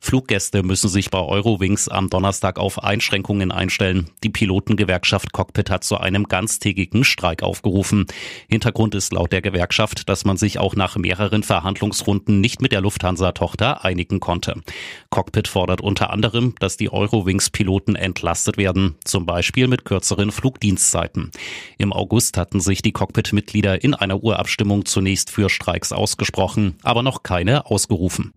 Fluggäste müssen sich bei Eurowings am Donnerstag auf Einschränkungen einstellen. Die Pilotengewerkschaft Cockpit hat zu einem ganztägigen Streik aufgerufen. Hintergrund ist laut der Gewerkschaft, dass man sich auch nach mehreren Verhandlungsrunden nicht mit der Lufthansa-Tochter einigen konnte. Cockpit fordert unter anderem, dass die Eurowings-Piloten entlastet werden, zum Beispiel mit kürzeren Flugdienstzeiten. Im August hatten sich die Cockpit-Mitglieder in einer Urabstimmung zunächst für Streiks ausgesprochen, aber noch keine ausgerufen.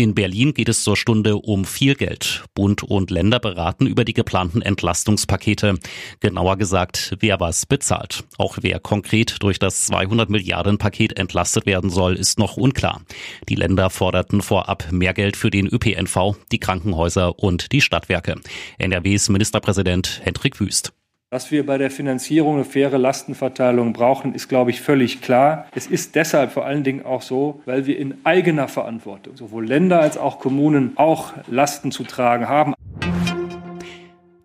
In Berlin geht es zur Stunde um viel Geld. Bund und Länder beraten über die geplanten Entlastungspakete. Genauer gesagt, wer was bezahlt. Auch wer konkret durch das 200 Milliarden Paket entlastet werden soll, ist noch unklar. Die Länder forderten vorab mehr Geld für den ÖPNV, die Krankenhäuser und die Stadtwerke. NRWs Ministerpräsident Hendrik Wüst. Dass wir bei der Finanzierung eine faire Lastenverteilung brauchen, ist, glaube ich, völlig klar. Es ist deshalb vor allen Dingen auch so, weil wir in eigener Verantwortung sowohl Länder als auch Kommunen auch Lasten zu tragen haben.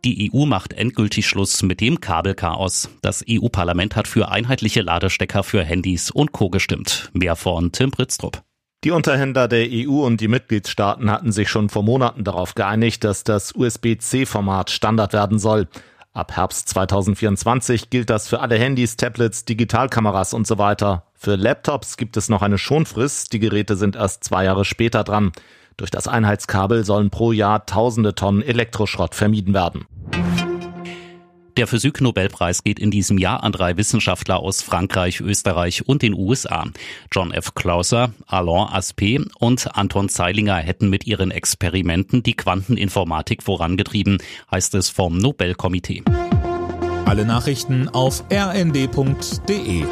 Die EU macht endgültig Schluss mit dem Kabelchaos. Das EU-Parlament hat für einheitliche Ladestecker für Handys und Co. gestimmt. Mehr von Tim Britztrup. Die Unterhändler der EU und die Mitgliedstaaten hatten sich schon vor Monaten darauf geeinigt, dass das USB-C-Format Standard werden soll. Ab Herbst 2024 gilt das für alle Handys, Tablets, Digitalkameras und so weiter. Für Laptops gibt es noch eine Schonfrist. Die Geräte sind erst zwei Jahre später dran. Durch das Einheitskabel sollen pro Jahr tausende Tonnen Elektroschrott vermieden werden. Der Physik-Nobelpreis geht in diesem Jahr an drei Wissenschaftler aus Frankreich, Österreich und den USA. John F. Clauser, Alain Aspect und Anton Zeilinger hätten mit ihren Experimenten die Quanteninformatik vorangetrieben, heißt es vom Nobelkomitee. Alle Nachrichten auf rnd.de